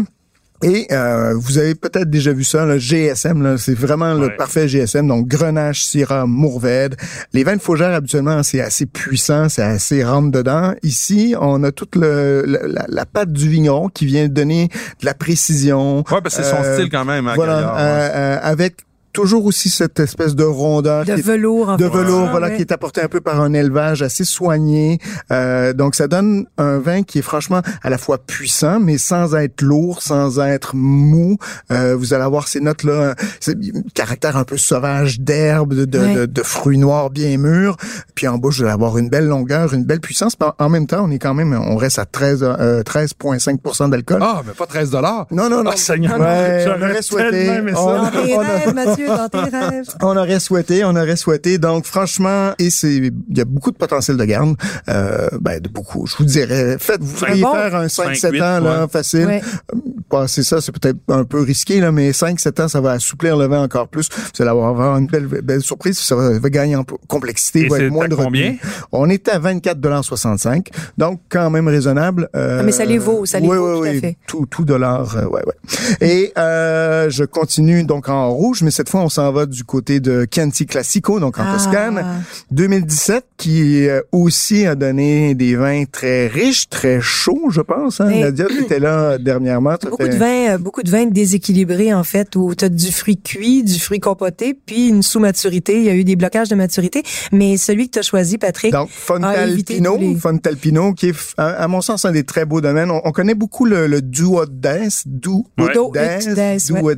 Et euh, vous avez peut-être déjà vu ça, le GSM, c'est vraiment le parfait GSM, donc Grenache, Syrah, Mourvèdre. Les vins de Faugère, habituellement, c'est assez puissant, c'est assez rentre dedans. Ici, on a toute le, la, la patte du vigneron qui vient donner de la précision. Ouais, parce que c'est son Euh, style quand même, hein, Voilà, Gaillard, ouais. euh, euh, avec toujours aussi cette espèce de rondeur De qui est velours, en de fait. velours, Ah, voilà, ouais. qui est apporté un peu par un élevage assez soigné. Euh, donc, ça donne un vin qui est franchement à la fois puissant, mais sans être lourd, sans être mou. Euh, vous allez avoir ces notes-là, un caractère un peu sauvage d'herbe, de, de, Ouais. de- de fruits noirs bien mûrs. Puis en bouche, vous allez avoir une belle longueur, une belle puissance. Puis en même temps, on est quand même, on reste à 13, euh, 13,5% d'alcool. Ah, mais pas 13 dollars. Non, non, non. Ah, Seigneur, Ouais, on j'aurais aurait souhaité. tellement aimé ça. On- on a- rêves, Mathieu, dans tes rêves. On aurait souhaité, on aurait souhaité. Donc, franchement, et c'est, il y a beaucoup de potentiel de garde. Euh, ben, de beaucoup. Je vous dirais, faites, vous pourriez bon. faire un 5-7 Cinq, ans, là, ouais. facile. Ouais. Passer ça, c'est peut-être un peu risqué, là, mais 5-7 ans, ça va assouplir le vin encore plus. Vous allez avoir une belle, belle surprise. Ça va, gagner en complexité. Et va être moins à de combien? On est à 24,65 Donc, quand même raisonnable. Euh, Ah, mais ça les vaut, ça les oui, vaut, oui, tout à oui. fait. Tout, tout dollar, euh, ouais, ouais. Et euh, je continue donc en rouge, mais cette fois, on s'en va du côté de Chianti Classico, donc en Ah. Toscane. 2017, qui euh, aussi a donné des vins très riches, très chauds, je pense. Hein? Nadia, tu étais là dernièrement. Beaucoup de vins, euh, beaucoup de vins déséquilibrés en fait, où tu as du fruit cuit, du fruit compoté, puis une sous-maturité. Il y a eu des blocages de maturité, mais celui que tu as choisi, Patrick, Donc, Fontalpino, les- Fontalpino, qui est, à, mon sens, un des très beaux domaines. On, on connaît beaucoup le, le Duo Dance, Duo Ouais. Duo Dance, Dance, ouais.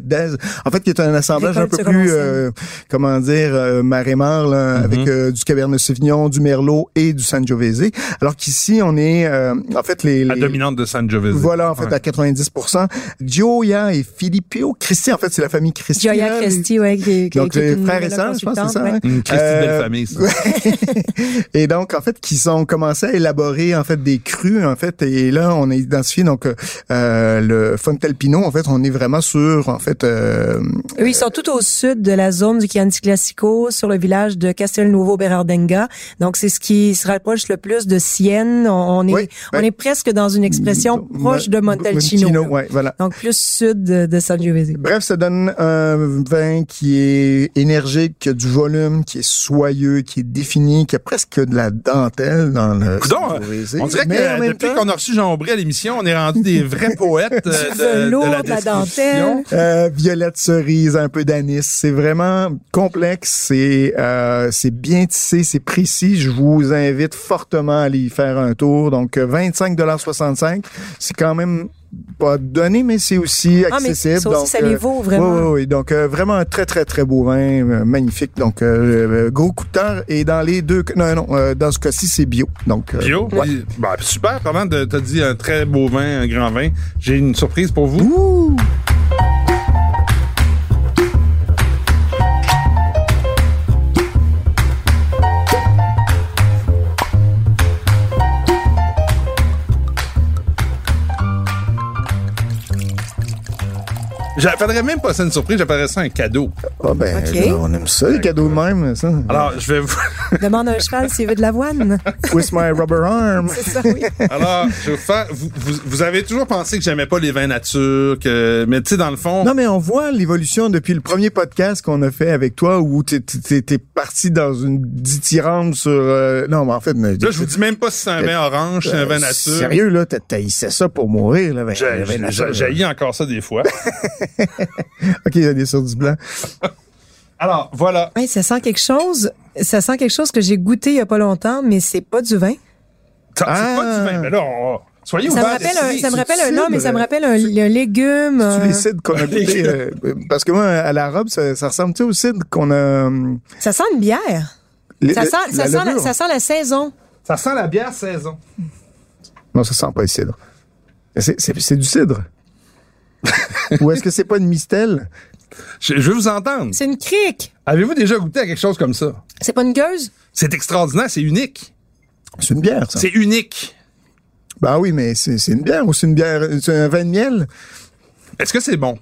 En fait, qui est un assemblage un peu plus, euh, comment dire, euh, marémar, là, avec euh, du Cabernet Sauvignon, du Merlot et du Sangiovese. Alors qu'ici, on est, euh, en fait, les... La les- dominante de Sangiovese. Voilà, en fait, Ouais. à 90%. Gioia et Filippo Christi, en fait, c'est la famille Christi. Gioia là, les- Christi, ouais, qui, qui- Donc, qui est les frères et sœurs, je pense, c'est ça, consultante, hein? ouais. Une Christie Euh, belle famille, ça. et donc en fait qui ont commencé à élaborer en fait des crus en fait et là on a identifié donc euh, le Fontalpino en fait on est vraiment sur en fait euh, Eux, ils sont tout au sud de la zone du Chianti Classico, sur le village de Castelnuovo Berardenga. Donc, c'est ce qui se rapproche le plus de Sienne. On, on est, Oui, on est presque dans une expression proche de Montalcino. Montalcino, ouais, voilà. Donc, plus sud de, de Sangiovese. Bref, ça donne un vin qui est énergique, qui a du volume, qui est soyeux, qui est défini, qui a presque de la dentelle dans le. Coudon, Sangiovese. on dirait Mais que depuis qu'on a reçu Jean Aubry à l'émission, on est rendu des vrais poètes euh, de, de la de la description. dentelle? Euh, violette cerise, un peu d'anis. C'est vraiment complexe, c'est euh, c'est bien tissé, c'est précis. Je vous invite fortement à aller y faire un tour. Donc euh, 25,65 c'est quand même pas donné, mais c'est aussi Ah, mais accessible. ça aussi, donc, ça les euh, vaut, vraiment. Oui, oui, oui. Donc, euh, vraiment un très, très, très beau vin, euh, magnifique. Donc, euh, euh, gros coup de cœur. Et dans les deux... Non, non, euh, dans ce cas-ci, c'est bio. Donc, euh, Bio? ouais. Ben, super, pendant de t'as dit un très beau vin, un grand vin. J'ai une surprise pour vous. Ouh! J'appellerais même pas ça une surprise, j'appellerais ça un cadeau. Ah ben, là, on aime ça, les cadeaux de même, ça. Alors, je vais vous... Demande à un cheval s'il veut de l'avoine. Twist my rubber arm. C'est ça, oui. Alors, je vais vous faire... Vous, vous, vous avez toujours pensé que j'aimais pas les vins nature, que... Mais tu sais, dans le fond... Non, mais on voit l'évolution depuis le premier podcast qu'on a fait avec toi où t'es- parti dans une dithyrambe sur... euh, non, mais en fait... Là, je vous dis même pas si c'est un vin orange, c'est un vin nature. Sérieux, là, t'as- t'haïssais ça pour mourir, là. ben, J'ai- le vin nature, j'ai- J'haïs encore ça des fois. OK, il y a des sur du blanc. Alors, voilà. Hey, ça sent quelque chose. Ça sent quelque chose que j'ai goûté il y a pas longtemps, mais c'est pas du vin. Ça, C'est Ah. pas du vin, mais là, on... soyez Ça me rappelle un, ça me c'est rappelle un, non, mais ça me rappelle un, un légume. Tu euh, les cidres qu'on a goûté, euh, parce que moi, à la robe, ça, ça ressemble, tu sais, au cidre qu'on a... euh, ça sent une bière. les- Ça sent, ça, la sent la, levure. ça sent la saison. Ça sent la bière saison. Non, ça sent pas le cidre. C'est du cidre. Ou est-ce que c'est pas une mistelle? Je, je veux vous entendre. C'est une crique. Avez-vous déjà goûté à quelque chose comme ça? C'est pas une gueuse? C'est extraordinaire, c'est unique. C'est une bière, ça. C'est unique. Ben oui, mais c'est c'est une bière ou c'est une bière, c'est un vin de miel? Est-ce que c'est bon?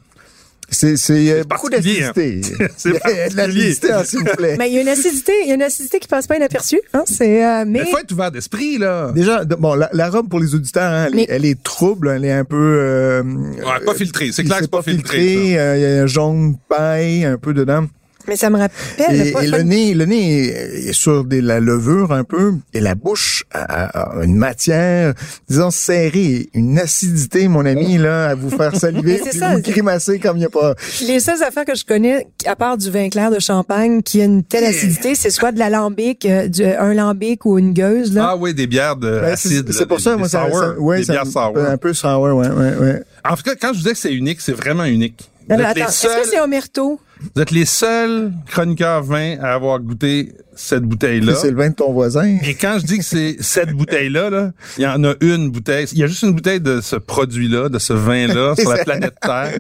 C'est c'est, euh, beaucoup hein. d'acidité. C'est Il y a de l'acidité, hein, s'il vous plaît. Mais il y a une acidité, il y a une acidité qui passe pas inaperçue. Hein, c'est, euh, mais Il faut être ouvert d'esprit, là. Déjà, bon, la, la robe pour les auditeurs, hein, elle, Mais- est, elle est trouble, elle est un peu. Euh, Ouais, pas filtré. C'est clair que c'est pas filtré. filtré. euh, Il y a un jaune paille un peu dedans. Mais ça me rappelle. Et, pas- et le nez, le nez est sur de la levure un peu, et la bouche a, a une matière, disons serrée, une acidité, mon ami, là, à vous faire saliver, puis ça. vous grimacer comme il n'y a pas. Les seules affaires que je connais, à part du vin clair de champagne qui a une telle acidité, c'est soit de l'alambic, euh, du, un lambic ou une gueuse. Là. Ah oui, des bières de Ben, c'est acide. c'est pour des- ça, des moi, ça, sour, ça- ouais, des ça bières sour. un peu sour, ouais, ouais, ouais. En tout cas, quand je vous dis que c'est unique, c'est vraiment unique. Est-ce que c'est Omerto? Vous êtes les seuls chroniqueurs vins à avoir goûté cette bouteille-là. C'est le vin de ton voisin. Et quand je dis que c'est cette bouteille-là, là, il y en a une bouteille. Il y a juste une bouteille de ce produit-là, de ce vin-là, sur la planète Terre.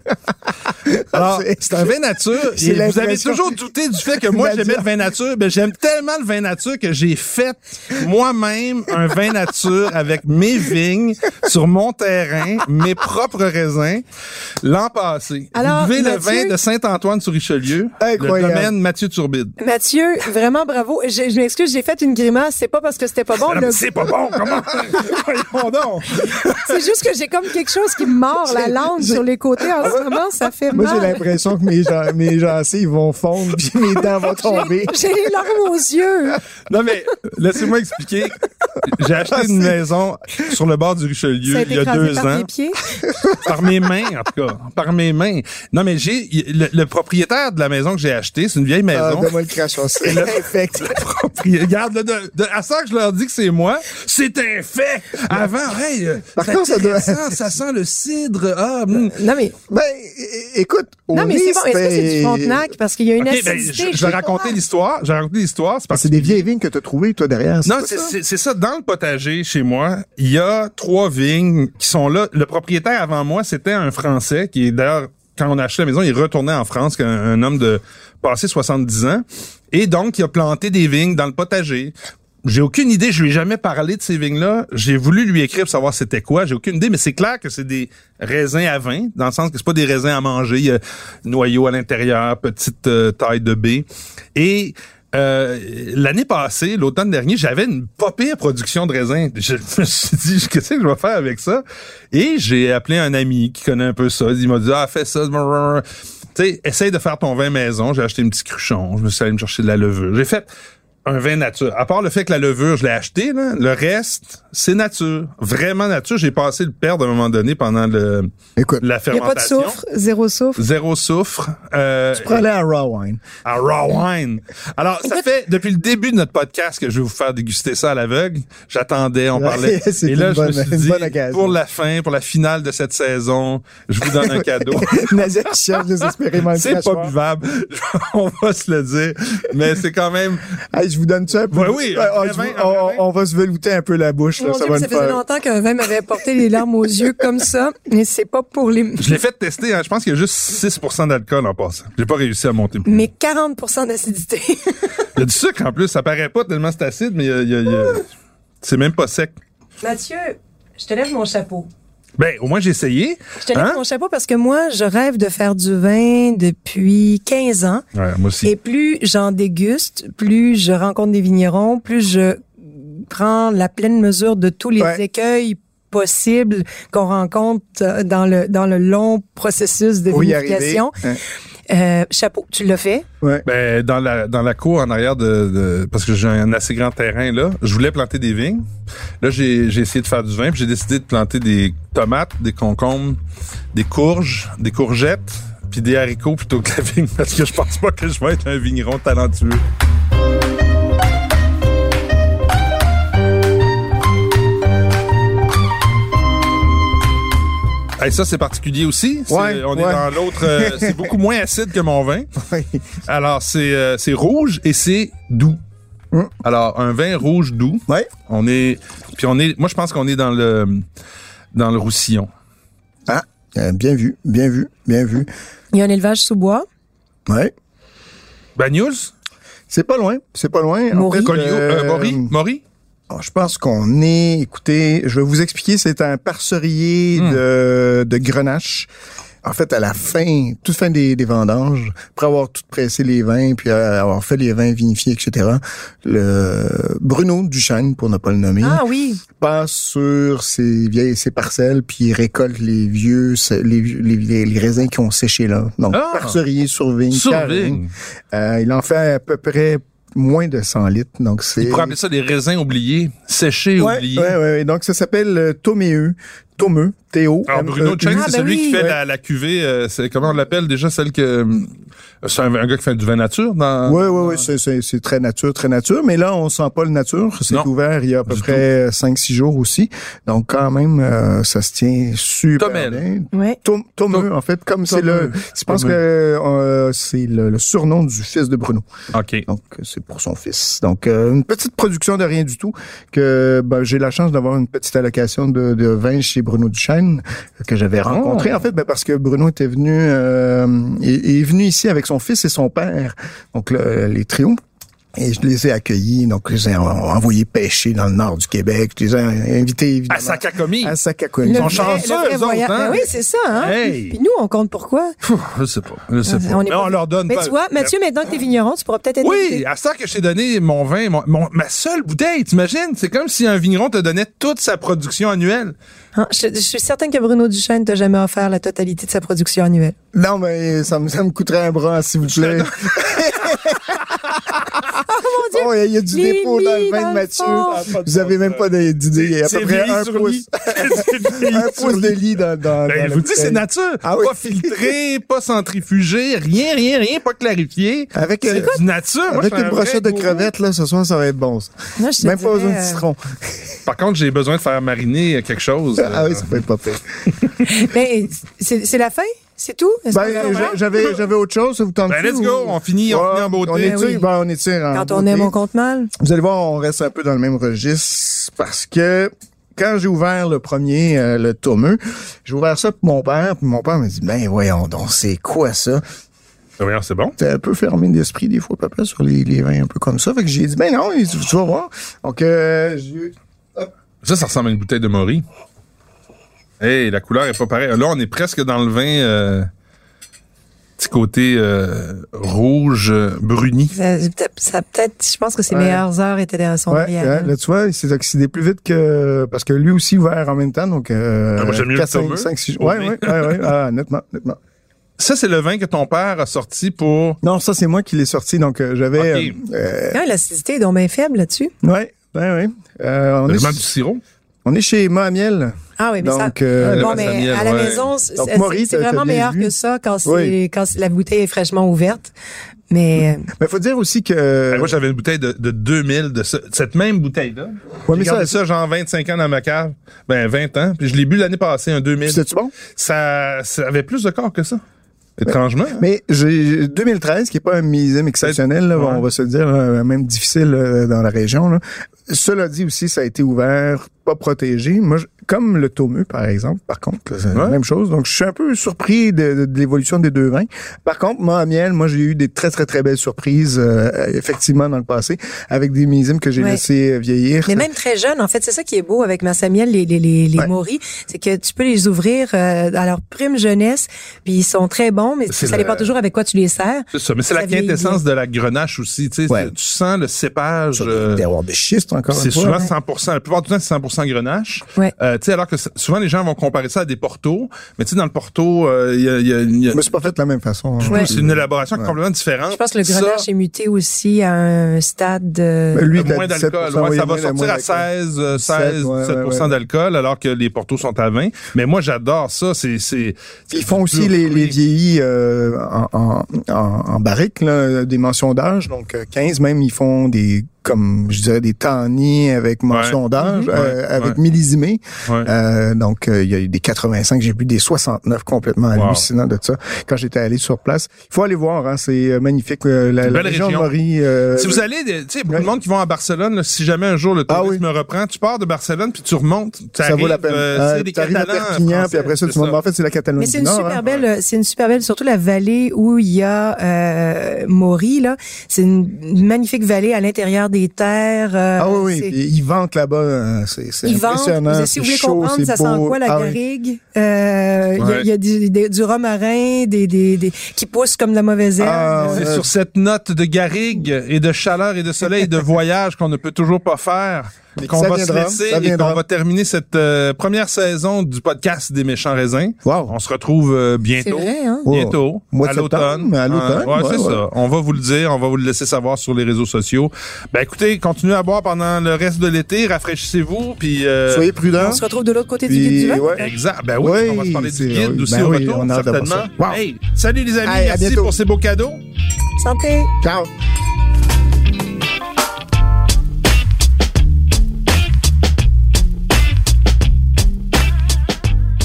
Alors, C'est- un vin nature. Et vous avez toujours douté du fait que moi, j'aimais le vin nature. Ben, j'aime tellement le vin nature que j'ai fait moi-même un vin nature avec mes vignes sur mon terrain, mes propres raisins, l'an passé. Alors, vous buvez le Mathieu- vin de Saint-Antoine-sur-Richelieu, le Incroyable. domaine Mathieu Turbide. Mathieu, vraiment bravo. Je, je m'excuse, j'ai fait une grimace. C'est pas parce que c'était pas bon. Ah, le- C'est pas bon, comment? Voyons donc. C'est juste que j'ai comme quelque chose qui me mord la langue sur les côtés en ce moment. Ça fait Moi, j'ai mal. l'impression que mes, gen- mes gencives vont fondre puis mes dents vont tomber. J'ai les larmes aux yeux. Non, mais laissez-moi expliquer. J'ai acheté une maison sur le bord du Richelieu il y a deux par ans. tes pieds? Par mes mains, en tout cas. Par mes mains. Non, mais j'ai le, le propriétaire de la maison que j'ai achetée, c'est une vieille Ah, maison. donne-moi le crachon. C'est Regarde, là, de, de- à ça que je leur dis que c'est moi, c'est un fait. Avant, hey, euh, Par contre, ça doit- ça sent le cidre. Ah, hum. Non, mais, Ben, écoute, au non, mais c'est bon. Est-ce que c'est du Frontenac? Parce qu'il y a une OK, ben, acidité. je, je sais vais raconter l'histoire. Je vais raconter l'histoire. C'est parce C'est des vieilles vignes que tu as trouvées, toi, derrière. Non, ça? c'est ça. Dans le potager chez moi, il y a trois vignes qui sont là. Le propriétaire avant moi, c'était un Français qui est d'ailleurs quand on a la maison, il retournait en France, un, homme de passé 70 ans, et donc il a planté des vignes dans le potager. J'ai aucune idée, je lui ai jamais parlé de ces vignes-là. J'ai voulu lui écrire pour savoir c'était quoi. J'ai aucune idée, mais c'est clair que c'est des raisins à vin, dans le sens que c'est pas des raisins à manger. Il a noyau à l'intérieur, petite euh, taille de baie. Et euh, l'année passée, l'automne dernier, j'avais une pas pire production de raisins. Je me suis dit, qu'est-ce que je vais faire avec ça? Et j'ai appelé un ami qui connaît un peu ça. Il m'a dit, ah, fais ça. Tu sais, essaye de faire ton vin maison. J'ai acheté un petit cruchon. Je me suis allé me chercher de la levure. J'ai fait un vin nature. À part le fait que la levure, je l'ai acheté, là, le reste, c'est nature. Vraiment nature. J'ai passé le perdre à un moment donné pendant le, Écoute, la Il n'y a pas de fermentation. soufre, zéro soufre? Zéro soufre. Euh, pour aller à raw wine. à raw wine. Alors, ça fait depuis le début de notre podcast que je vais vous faire déguster ça à l'aveugle. J'attendais, on parlait. Et là, une je me bonne- suis dit, bonne occasion. pour la fin, pour la finale de cette saison, je vous donne un cadeau. Nadia qui cherche désespérément le C'est pas buvable, on va se le dire, mais c'est quand même. Hey, je vous donne ça un peu. Ouais, oui, vin, vous- on, va se velouter un peu la bouche. Là, Mon ça Dieu, va ça faisait longtemps qu'un vin m'avait porté les larmes aux yeux comme ça, mais c'est pas pour les... Je l'ai fait tester, hein, je pense qu'il y a juste 6% d'alcool en passant. J'ai pas réussi à monter plus. Mais 40% d'acidité. Il y a du sucre en plus, ça paraît pas tellement c'est acide, mais il y a- il y a- il y a- c'est même pas sec. Mathieu, je te lève mon chapeau. Ben, au moins, j'ai essayé. Je te lève Hein? mon chapeau parce que moi, je rêve de faire du vin depuis 15 ans. Ouais, moi aussi. Et plus j'en déguste, plus je rencontre des vignerons, plus je prends la pleine mesure de tous les Ouais. écueils possibles qu'on rencontre euh, dans le dans le long processus de vinification. Euh, chapeau, tu l'as fait? Ouais. Ben, dans la dans la cour en arrière de, de- parce que j'ai un assez grand terrain là, je voulais planter des vignes. Là, j'ai j'ai essayé de faire du vin, puis j'ai décidé de planter des tomates, des concombres, des courges, des courgettes, puis des haricots plutôt que la vigne parce que je pense pas que je vais être un vigneron talentueux. Hey, ça c'est particulier aussi. Ouais, on est dans l'autre. euh, c'est beaucoup moins acide que mon vin. Ouais. Alors, c'est euh, c'est rouge et c'est doux. Hum. Alors, un vin rouge doux. Ouais. On est puis on est moi je pense qu'on est dans le dans le roussillon. Ah, euh, bien vu, bien vu, bien vu. Il y a un élevage sous bois. Ouais. Bagnouls, C'est pas loin, c'est pas loin. Colio, euh, euh, Maury, Maury? Alors, je pense qu'on est, écoutez, je vais vous expliquer, c'est un parcerier Hmm. de, de Grenache. En fait, à la fin, toute fin des, des vendanges, après avoir tout pressé les vins, puis avoir fait les vins vinifiés, etc., le Bruno Duchesne, pour ne pas le nommer, Ah oui. passe sur ses vieilles ses parcelles, puis il récolte les vieux, les, les, raisins qui ont séché là. Donc, Ah! parcerier sur vigne. Sur carré. vigne. Euh, il en fait à peu près moins de 100 litres. Donc, c'est... Il pourrait appeler ça des raisins oubliés, séchés Ouais, oubliés. ouais, ouais, ouais. Donc, ça s'appelle euh, Toméeux. Tomeux. Théo. Alors Bruno Cheng, Ah, c'est ben celui qui fait Ouais. la, la cuvée, euh, c'est comment on l'appelle? Déjà celle que euh, c'est un, un gars qui fait du vin nature dans Oui, oui, oui, c'est, c'est, c'est très nature, très nature. Mais là, on sent pas le nature. C'est Non, ouvert il y a à peu près 5-6 jours aussi. Donc, quand même, euh, ça se tient super Tomel. bien. Ouais. Tom- Tomeux, en fait, comme c'est le... Je pense que euh, c'est le, le surnom du fils de Bruno. OK. Donc, c'est pour son fils. Donc, euh, une petite production de rien du tout. Que ben, j'ai la chance d'avoir une petite allocation de, de vin chez Bruno Duchesne que j'avais rencontré. En fait, ben, parce que Bruno était venu, euh, est, est venu ici avec son fils et son père. Donc, le- les trios. Et je les ai accueillis, donc je les ai en- envoyés pêcher dans le nord du Québec. Je les ai invités, évidemment, À Sakakomi. à Sakakouni. Le sont chanceux, eux autres, hein? Oui, c'est ça. Hein? Hey! Puis nous, on compte pourquoi. Pfff, je sais pas. Je sais pas. On est Mais pas- on leur donne Mais pas. tu vois, Mathieu, maintenant que t'es vigneron, tu pourras peut-être être Oui, invité. à ça que je t'ai donné mon vin, mon, mon- ma seule bouteille, t'imagines? C'est comme si un vigneron te donnait toute sa production annuelle. Hein, je, je suis certaine que Bruno Duchesne t'a jamais offert la totalité de sa production annuelle. Non, mais ça me, ça me coûterait un bras, s'il vous plaît. oh, il y a du Les dépôt dans le vin de Mathieu. fond. Vous avez même pas d'idée. Il y a à peu près un pouce, un pouce de lit. dans, dans, Ben, dans je la vous dis, c'est nature. Ah oui. Pas filtré, pas centrifugé, rien, rien, rien, pas clarifié. Avec, C'est euh, du nature. Moi, avec une un brochette de crevettes, là, ce soir, ça va être bon. Moi, je Même pas besoin de euh, citron. Par contre, j'ai besoin de faire mariner quelque chose. Ah oui, ça peut être pas pire. Ben, c'est c'est la fin? C'est tout? Est-ce Ben, j'a- j'avais, j'avais autre chose, ça vous tente Ben, let's go. On finit, on finit en beauté. On étire, Ben oui. ben, on étire en Quand on beauté. aime, on compte mal. Vous allez voir, on reste un peu dans le même registre parce que quand j'ai ouvert le premier, euh, le tomeux, j'ai ouvert ça pour mon père, puis mon père m'a dit, ben voyons donc, c'est quoi ça? Ben, voyons, c'est bon. T'es un peu fermé d'esprit des fois, papa, sur les, les vins un peu comme ça. Fait que j'ai dit, ben non, il dit, tu vas voir. Donc, euh, j'ai- Ça, ça ressemble à une bouteille de Maury. Hey, la couleur est pas pareille. Là, on est presque dans le vin, euh, petit côté euh, rouge euh, bruni. Ça, ça peut-être, je pense que ses Ouais. meilleures heures étaient dans son ouais, derrière. ouais, là, tu vois, il s'est oxydé plus vite que, parce que lui aussi ouvert en même temps, donc, euh, Ah, moi, j'aime mieux le 4, 5, tomeux. 5, 6, Au ouais, ouais, ouais, ouais, ah, nettement, nettement. Ça, c'est le vin que ton père a sorti pour... Non, ça, c'est moi qui l'ai sorti, donc, euh, j'avais, Ok. euh, Quand l'acidité est donc bien faible là-dessus? Ouais, ouais, ouais. Euh, on, est, du sirop. On est chez Moamiel. Ah oui, mais ça. Donc, euh, Bon, Masamiel, mais à la ouais. maison, c'est vraiment meilleur vu. que ça quand c'est Oui. quand la bouteille est fraîchement ouverte. Mais mais faut dire aussi que. Ben, moi, j'avais une bouteille de, de 2000 de ce- cette même bouteille-là. Ouais, J'ai mais gardé ça, ça, genre 25 ans dans ma cave. Ben, 20 ans. Puis je l'ai bu l'année passée, un 2000. c'était-tu bon? Ça, ça avait plus de corps que ça. Étrangement. hein? Mais j'ai 2013, qui est pas un millésime exceptionnel, là, Ouais. on va se dire, là, même difficile euh, dans la région. Cela dit aussi, ça a été ouvert pas protégé. Moi, comme le Tomeux, par exemple, par contre, c'est la même chose. Donc, je suis un peu surpris de, de- de l'évolution des deux vins. Par contre, moi, à miel, moi, j'ai eu des très, très, très belles surprises, euh, effectivement, dans le passé, avec des millésimes que j'ai Ouais. laissé vieillir. Mais même très jeune, en fait, c'est ça qui est beau avec Massamiel, les, les, les, les Ouais. moris, c'est que tu peux les ouvrir euh, à leur prime jeunesse, puis ils sont très bons, mais ça le- dépend toujours avec quoi tu les sers. C'est ça, mais c'est la quintessence de la grenache aussi. Tu sais, Ouais. tu sens le cépage. Euh, des terroirs de schiste, encore c'est souvent hein. 100%. La plupart du temps, c'est 100% grenache. Ouais. Euh, tu sais, alors que souvent les gens vont comparer ça à des portos, mais tu sais, dans le porto, euh, il y a, il y a- il y a- Mais c'est pas fait de la même façon. hein. Ouais. c'est une élaboration Ouais. complètement différente. Je pense que le Ça, grenache est muté aussi à un stade de... Mais lui, Euh, moins 17%, d'alcool. Ouais, oui, ça va sortir à d'alcool. 16, euh, 16, 17, ouais, 17% ouais, ouais. d'alcool, alors que les portos sont à 20. Mais moi, j'adore ça. C'est, c'est, Puis Ils font aussi les, vieillis euh, en, en, en, en barrique, là, des mentions d'âge. Donc, euh, 15 même, ils font des, comme je dirais, des tanniers avec mention Ouais. d'âge, Mhm. euh, Ouais, avec ouais. Euh, donc, euh, il y a eu des 85, j'ai vu des 69 complètement Wow. hallucinants de ça quand j'étais allé sur place. Il faut aller voir, hein, c'est euh, magnifique. euh, la, la belle région de. Maury. euh, Si vous allez, tu sais, beaucoup de monde qui vont à Barcelone, là, si jamais un jour le Ah tourisme oui. reprend, tu pars de Barcelone puis tu remontes, ça vaut la peine. Euh, Euh, c'est des t'arrives à Catalans Perpignan, français, puis après ça, tu montes. En fait, c'est la Catalogne Mais c'est une Nord. super hein. belle, c'est une super belle, surtout la vallée où il y a euh, Maury là. C'est une magnifique vallée à l'intérieur des terres. euh, Ah oui, oui. ils vantent là-bas. euh, C'est c'est Ils vendent. impressionnant. Si vous voulez chaud, comprendre, c'est ça beau. sent quoi la Ah oui. garrigue? Euh, Il y a- Ouais. il y a, du, des- du romarin, des, des, des qui poussent comme de la mauvaise herbe. Ah, Euh, C'est Euh, sur cette note de garrigue et de chaleur et de soleil et de voyage qu'on ne peut toujours pas faire Mais qu'on va viendra, se laisser et qu'on va terminer cette euh, première saison du podcast des méchants raisins. Wow. On se retrouve euh, C'est bientôt. vrai, hein? Bientôt, Mois de à l'automne. septembre, à l'automne, Ouais, ouais, c'est ouais. ça. On va vous le dire, on va vous le laisser savoir sur les réseaux sociaux. Ben écoutez, continuez à boire pendant le reste de l'été, rafraîchissez-vous, puis euh, Soyez prudents. On se retrouve de l'autre côté Puis, du guide du vin. ouais. Exact. Ben oui, Oui, on va se parler c'est- du guide oui. aussi Ben au oui, retour, on a hâte certainement. ça. Wow. Hey, salut les amis, Hey, à merci bientôt. pour ces beaux cadeaux. Santé. Ciao.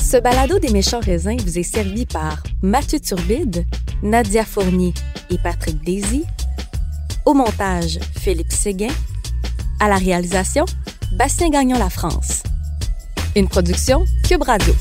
Ce balado des méchants raisins vous est servi par Mathieu Turbide, Nadia Fournier et Patrick Daisy. Au montage, Philippe Séguin. À la réalisation, Bastien Gagnon La France. Une production Cube Radio.